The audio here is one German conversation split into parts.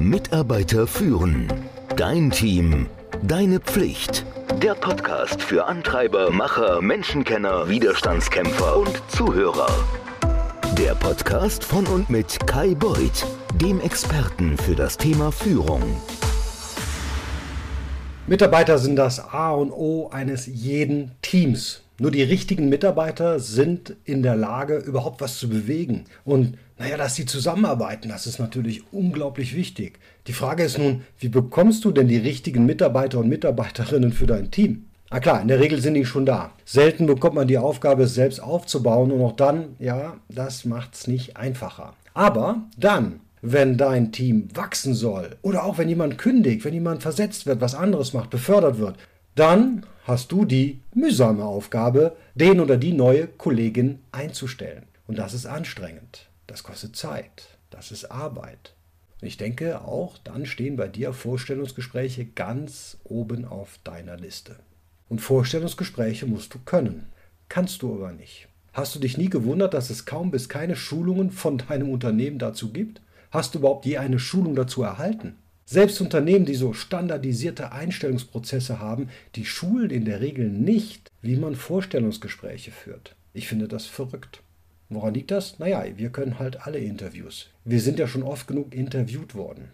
Mitarbeiter führen. Dein Team. Deine Pflicht. Der Podcast für Antreiber, Macher, Menschenkenner, Widerstandskämpfer und Zuhörer. Der Podcast von und mit Kai Beuth, dem Experten für das Thema Führung. Mitarbeiter sind das A und O eines jeden Teams. Nur die richtigen Mitarbeiter sind in der Lage, überhaupt was zu bewegen. Und naja, dass sie zusammenarbeiten, das ist natürlich unglaublich wichtig. Die Frage ist nun, wie bekommst du denn die richtigen Mitarbeiter und Mitarbeiterinnen für dein Team? Na klar, in der Regel sind die schon da. Selten bekommt man die Aufgabe, es selbst aufzubauen und auch dann, ja, das macht es nicht einfacher. Aber dann, wenn dein Team wachsen soll oder auch wenn jemand kündigt, wenn jemand versetzt wird, was anderes macht, befördert wird, dann hast du die mühsame Aufgabe, den oder die neue Kollegin einzustellen. Und das ist anstrengend. Das kostet Zeit. Das ist Arbeit. Und ich denke auch, dann stehen bei dir Vorstellungsgespräche ganz oben auf deiner Liste. Und Vorstellungsgespräche musst du können. Kannst du aber nicht. Hast du dich nie gewundert, dass es kaum bis keine Schulungen von deinem Unternehmen dazu gibt? Hast du überhaupt je eine Schulung dazu erhalten? Selbst Unternehmen, die so standardisierte Einstellungsprozesse haben, die schulen in der Regel nicht, wie man Vorstellungsgespräche führt. Ich finde das verrückt. Woran liegt das? Naja, wir können halt alle Interviews. Wir sind ja schon oft genug interviewt worden.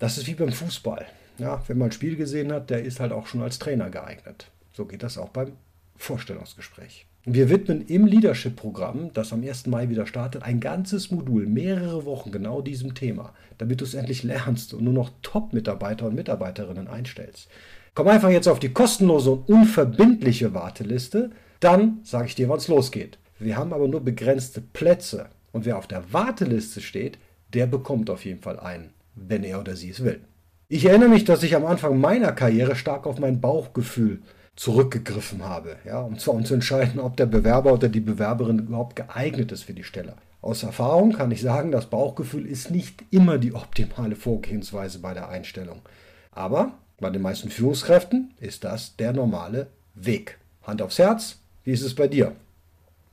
Das ist wie beim Fußball. Ja, wenn man ein Spiel gesehen hat, der ist halt auch schon als Trainer geeignet. So geht das auch beim Vorstellungsgespräch. Wir widmen im Leadership-Programm, das am 1. Mai wieder startet, ein ganzes Modul, mehrere Wochen genau diesem Thema, damit du es endlich lernst und nur noch Top-Mitarbeiter und Mitarbeiterinnen einstellst. Komm einfach jetzt auf die kostenlose und unverbindliche Warteliste, dann sage ich dir, wann es losgeht. Wir haben aber nur begrenzte Plätze. Und wer auf der Warteliste steht, der bekommt auf jeden Fall einen, wenn er oder sie es will. Ich erinnere mich, dass ich am Anfang meiner Karriere stark auf mein Bauchgefühl zurückgegriffen habe, ja, um zwar um zu entscheiden, ob der Bewerber oder die Bewerberin überhaupt geeignet ist für die Stelle. Aus Erfahrung kann ich sagen, das Bauchgefühl ist nicht immer die optimale Vorgehensweise bei der Einstellung. Aber bei den meisten Führungskräften ist das der normale Weg. Hand aufs Herz, wie ist es bei dir?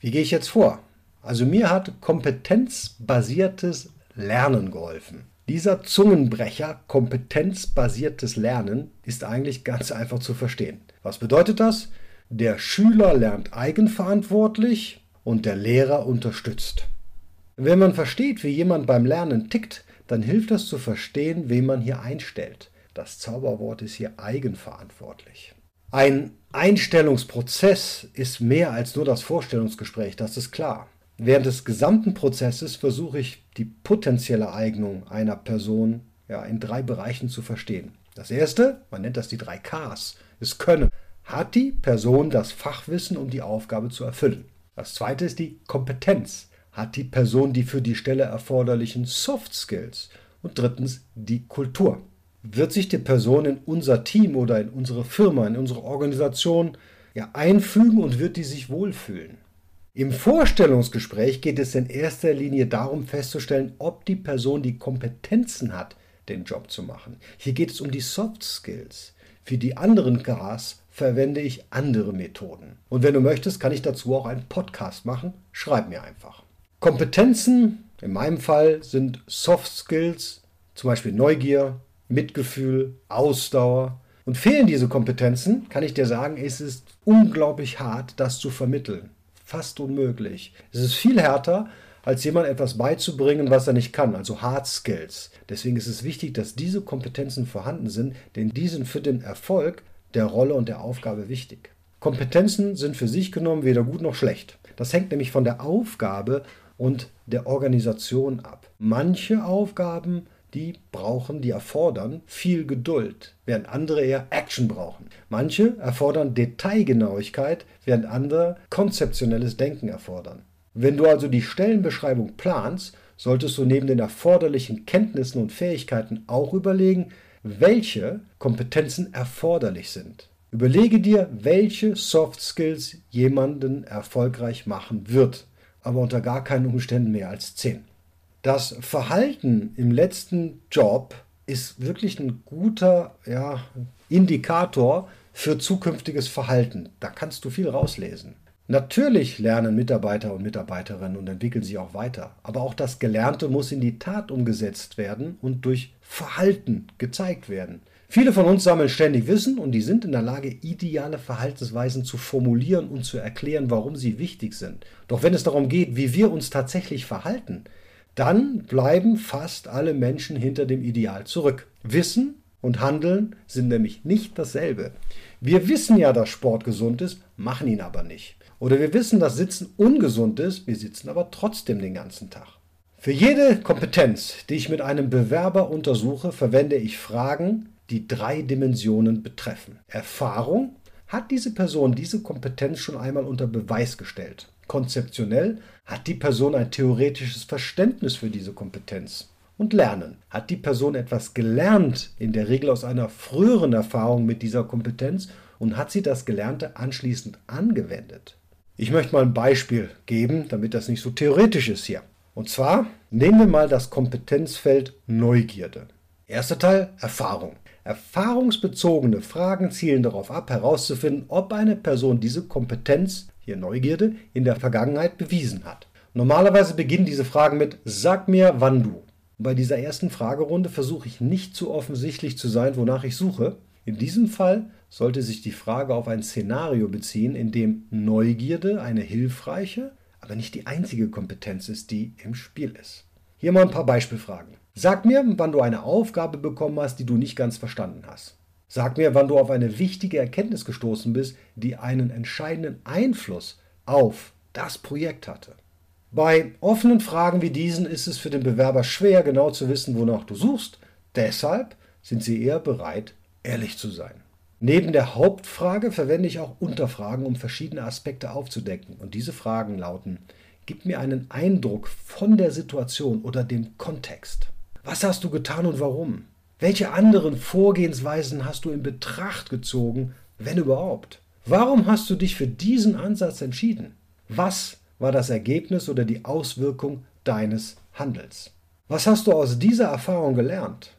Wie gehe ich jetzt vor? Also mir hat kompetenzbasiertes Lernen geholfen. Dieser Zungenbrecher, kompetenzbasiertes Lernen, ist eigentlich ganz einfach zu verstehen. Was bedeutet das? Der Schüler lernt eigenverantwortlich und der Lehrer unterstützt. Wenn man versteht, wie jemand beim Lernen tickt, dann hilft das zu verstehen, wen man hier einstellt. Das Zauberwort ist hier eigenverantwortlich. Ein Einstellungsprozess ist mehr als nur das Vorstellungsgespräch, das ist klar. Während des gesamten Prozesses versuche ich die potenzielle Eignung einer Person ja, in drei Bereichen zu verstehen. Das erste, man nennt das die drei Ks, ist Können. Hat die Person das Fachwissen, um die Aufgabe zu erfüllen? Das zweite ist die Kompetenz. Hat die Person die für die Stelle erforderlichen Soft Skills? Und drittens die Kultur wird sich die Person in unser Team oder in unsere Firma, in unsere Organisation ja, einfügen und wird die sich wohlfühlen. Im Vorstellungsgespräch geht es in erster Linie darum festzustellen, ob die Person die Kompetenzen hat, den Job zu machen. Hier geht es um die Soft Skills. Für die anderen Gas verwende ich andere Methoden. Und wenn du möchtest, kann ich dazu auch einen Podcast machen. Schreib mir einfach. Kompetenzen in meinem Fall sind Soft Skills, zum Beispiel Neugier, Mitgefühl, Ausdauer. Und fehlen diese Kompetenzen, kann ich dir sagen, ist es unglaublich hart, das zu vermitteln. Fast unmöglich. Es ist viel härter, als jemand etwas beizubringen, was er nicht kann, also Hard Skills. Deswegen ist es wichtig, dass diese Kompetenzen vorhanden sind, denn die sind für den Erfolg der Rolle und der Aufgabe wichtig. Kompetenzen sind für sich genommen weder gut noch schlecht. Das hängt nämlich von der Aufgabe und der Organisation ab. Manche Aufgaben die brauchen, die erfordern viel Geduld, während andere eher Action brauchen. Manche erfordern Detailgenauigkeit, während andere konzeptionelles Denken erfordern. Wenn du also die Stellenbeschreibung planst, solltest du neben den erforderlichen Kenntnissen und Fähigkeiten auch überlegen, welche Kompetenzen erforderlich sind. Überlege dir, welche Soft Skills jemanden erfolgreich machen wird, aber unter gar keinen Umständen mehr als 10. Das Verhalten im letzten Job ist wirklich ein guter ja, Indikator für zukünftiges Verhalten. Da kannst du viel rauslesen. Natürlich lernen Mitarbeiter und Mitarbeiterinnen und entwickeln sich auch weiter. Aber auch das Gelernte muss in die Tat umgesetzt werden und durch Verhalten gezeigt werden. Viele von uns sammeln ständig Wissen und die sind in der Lage, ideale Verhaltensweisen zu formulieren und zu erklären, warum sie wichtig sind. Doch wenn es darum geht, wie wir uns tatsächlich verhalten, dann bleiben fast alle Menschen hinter dem Ideal zurück. Wissen und Handeln sind nämlich nicht dasselbe. Wir wissen ja, dass Sport gesund ist, machen ihn aber nicht. Oder wir wissen, dass Sitzen ungesund ist, wir sitzen aber trotzdem den ganzen Tag. Für jede Kompetenz, die ich mit einem Bewerber untersuche, verwende ich Fragen, die drei Dimensionen betreffen. Erfahrung, hat diese Person diese Kompetenz schon einmal unter Beweis gestellt? Konzeptionell, hat die Person ein theoretisches Verständnis für diese Kompetenz? Und Lernen, hat die Person etwas gelernt, in der Regel aus einer früheren Erfahrung mit dieser Kompetenz und hat sie das Gelernte anschließend angewendet? Ich möchte mal ein Beispiel geben, damit das nicht so theoretisch ist hier. Und zwar nehmen wir mal das Kompetenzfeld Neugierde. Erster Teil Erfahrung. Erfahrungsbezogene Fragen zielen darauf ab, herauszufinden, ob eine Person diese Kompetenz, hier Neugierde, in der Vergangenheit bewiesen hat. Normalerweise beginnen diese Fragen mit Sag mir, wann du. Bei dieser ersten Fragerunde versuche ich nicht zu offensichtlich zu sein, wonach ich suche. In diesem Fall sollte sich die Frage auf ein Szenario beziehen, in dem Neugierde eine hilfreiche, aber nicht die einzige Kompetenz ist, die im Spiel ist. Hier mal ein paar Beispielfragen. Sag mir, wann du eine Aufgabe bekommen hast, die du nicht ganz verstanden hast. Sag mir, wann du auf eine wichtige Erkenntnis gestoßen bist, die einen entscheidenden Einfluss auf das Projekt hatte. Bei offenen Fragen wie diesen ist es für den Bewerber schwer, genau zu wissen, wonach du suchst. Deshalb sind sie eher bereit, ehrlich zu sein. Neben der Hauptfrage verwende ich auch Unterfragen, um verschiedene Aspekte aufzudecken. Und diese Fragen lauten, gib mir einen Eindruck von der Situation oder dem Kontext. Was hast du getan und warum? Welche anderen Vorgehensweisen hast du in Betracht gezogen, wenn überhaupt? Warum hast du dich für diesen Ansatz entschieden? Was war das Ergebnis oder die Auswirkung deines Handels? Was hast du aus dieser Erfahrung gelernt?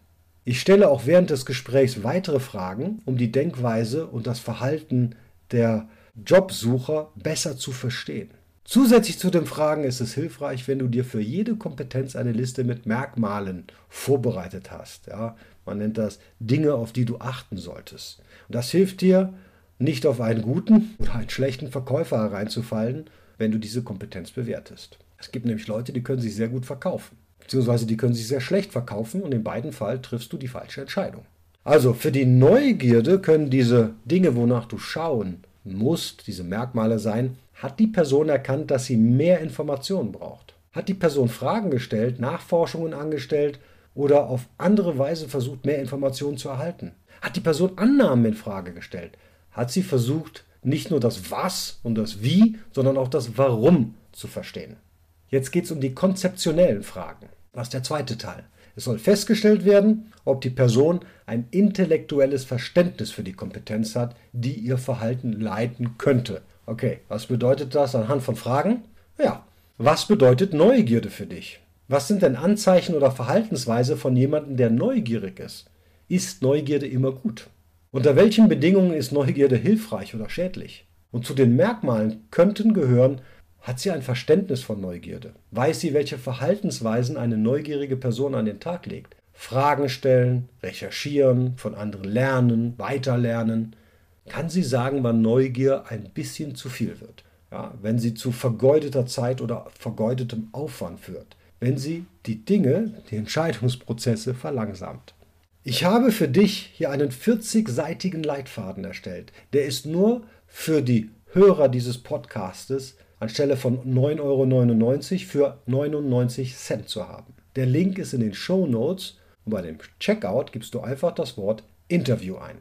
Ich stelle auch während des Gesprächs weitere Fragen, um die Denkweise und das Verhalten der Jobsucher besser zu verstehen. Zusätzlich zu den Fragen ist es hilfreich, wenn du dir für jede Kompetenz eine Liste mit Merkmalen vorbereitet hast. Ja, man nennt das Dinge, auf die du achten solltest. Und das hilft dir, nicht auf einen guten oder einen schlechten Verkäufer hereinzufallen, wenn du diese Kompetenz bewertest. Es gibt nämlich Leute, die können sich sehr gut verkaufen beziehungsweise die können sich sehr schlecht verkaufen und in beiden Fällen triffst du die falsche Entscheidung. Also für die Neugierde können diese Dinge, wonach du schauen musst, diese Merkmale sein, hat die Person erkannt, dass sie mehr Informationen braucht? Hat die Person Fragen gestellt, Nachforschungen angestellt oder auf andere Weise versucht, mehr Informationen zu erhalten? Hat die Person Annahmen in Frage gestellt? Hat sie versucht, nicht nur das Was und das Wie, sondern auch das Warum zu verstehen? Jetzt geht es um die konzeptionellen Fragen. Was ist der zweite Teil? Es soll festgestellt werden, ob die Person ein intellektuelles Verständnis für die Kompetenz hat, die ihr Verhalten leiten könnte. Okay, was bedeutet das anhand von Fragen? Ja, was bedeutet Neugierde für dich? Was sind denn Anzeichen oder Verhaltensweise von jemandem, der neugierig ist? Ist Neugierde immer gut? Unter welchen Bedingungen ist Neugierde hilfreich oder schädlich? Und zu den Merkmalen könnten gehören hat sie ein Verständnis von Neugierde? Weiß sie, welche Verhaltensweisen eine neugierige Person an den Tag legt? Fragen stellen, recherchieren, von anderen lernen, weiterlernen. Kann sie sagen, wann Neugier ein bisschen zu viel wird? Ja, wenn sie zu vergeudeter Zeit oder vergeudetem Aufwand führt. Wenn sie die Dinge, die Entscheidungsprozesse verlangsamt. Ich habe für dich hier einen 40-seitigen Leitfaden erstellt. Der ist nur für die Hörer dieses Podcastes anstelle von 9,99 Euro für 99 Cent zu haben. Der Link ist in den Show Notes und bei dem Checkout gibst du einfach das Wort Interview ein.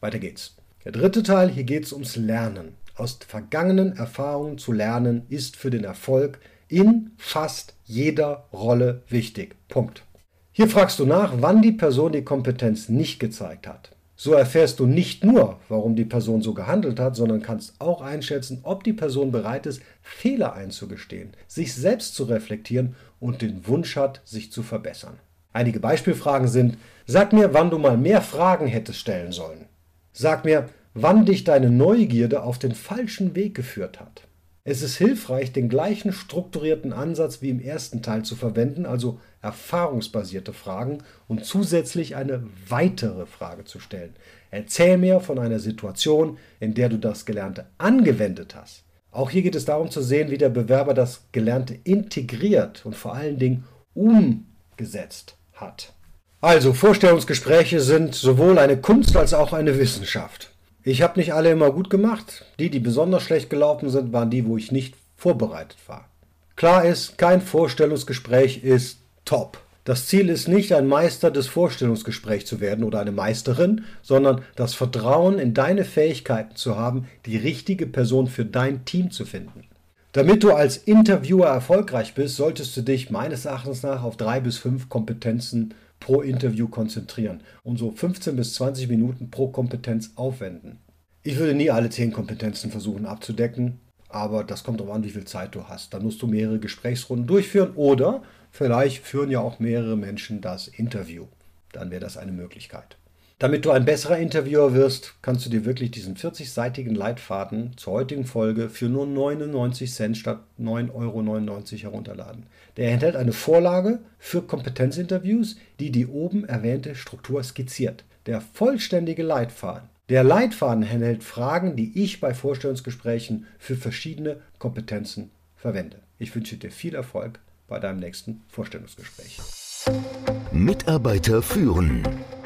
Weiter geht's. Der dritte Teil, hier geht es ums Lernen. Aus vergangenen Erfahrungen zu lernen ist für den Erfolg in fast jeder Rolle wichtig. Punkt. Hier fragst du nach, wann die Person die Kompetenz nicht gezeigt hat. So erfährst du nicht nur, warum die Person so gehandelt hat, sondern kannst auch einschätzen, ob die Person bereit ist, Fehler einzugestehen, sich selbst zu reflektieren und den Wunsch hat, sich zu verbessern. Einige Beispielfragen sind, sag mir, wann du mal mehr Fragen hättest stellen sollen. Sag mir, wann dich deine Neugierde auf den falschen Weg geführt hat. Es ist hilfreich, den gleichen strukturierten Ansatz wie im ersten Teil zu verwenden, also erfahrungsbasierte Fragen und zusätzlich eine weitere Frage zu stellen. Erzähl mir von einer Situation, in der du das Gelernte angewendet hast. Auch hier geht es darum zu sehen, wie der Bewerber das Gelernte integriert und vor allen Dingen umgesetzt hat. Also, Vorstellungsgespräche sind sowohl eine Kunst als auch eine Wissenschaft. Ich habe nicht alle immer gut gemacht. Die, die besonders schlecht gelaufen sind, waren die, wo ich nicht vorbereitet war. Klar ist, kein Vorstellungsgespräch ist top. Das Ziel ist nicht, ein Meister des Vorstellungsgesprächs zu werden oder eine Meisterin, sondern das Vertrauen in deine Fähigkeiten zu haben, die richtige Person für dein Team zu finden. Damit du als Interviewer erfolgreich bist, solltest du dich meines Erachtens nach auf drei bis fünf Kompetenzen pro Interview konzentrieren und so 15 bis 20 Minuten pro Kompetenz aufwenden. Ich würde nie alle zehn Kompetenzen versuchen abzudecken, aber das kommt darauf an, wie viel Zeit du hast. Dann musst du mehrere Gesprächsrunden durchführen oder vielleicht führen ja auch mehrere Menschen das Interview. Dann wäre das eine Möglichkeit. Damit du ein besserer Interviewer wirst, kannst du dir wirklich diesen 40-seitigen Leitfaden zur heutigen Folge für nur 99 Cent statt 9,99 Euro herunterladen. Der enthält eine Vorlage für Kompetenzinterviews, die die oben erwähnte Struktur skizziert. Der vollständige Leitfaden. Der Leitfaden enthält Fragen, die ich bei Vorstellungsgesprächen für verschiedene Kompetenzen verwende. Ich wünsche dir viel Erfolg bei deinem nächsten Vorstellungsgespräch. Mitarbeiter führen.